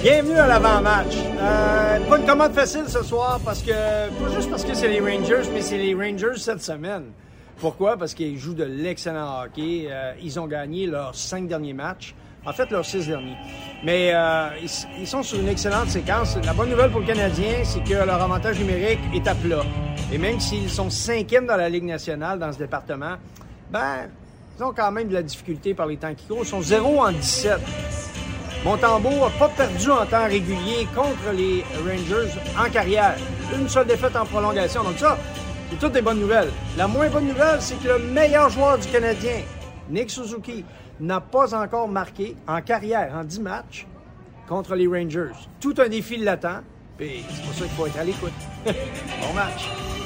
Bienvenue à l'avant-match. Euh, pas une commande facile ce soir parce que, pas juste parce que c'est les Rangers, mais c'est les Rangers cette semaine. Pourquoi? Parce qu'ils jouent de l'excellent hockey. Euh, ils ont gagné leurs cinq derniers matchs. En fait, leurs six derniers. Mais euh, ils, sont sur une excellente séquence. La bonne nouvelle pour le Canadien, c'est que leur avantage numérique est à plat. Et même s'ils sont cinquièmes dans la Ligue nationale, dans ce département, ben, ils ont quand même de la difficulté par les temps qui courent. Ils sont 0 en 17. Montembeau n'a pas perdu en temps régulier contre les Rangers en carrière. Une seule défaite en prolongation. Donc ça, c'est toutes des bonnes nouvelles. La moins bonne nouvelle, c'est que le meilleur joueur du Canadien, Nick Suzuki, n'a pas encore marqué en carrière, en 10 matchs, contre les Rangers. Tout un défi l'attend. Puis c'est pour ça qu'il faut être à l'écoute. bon match.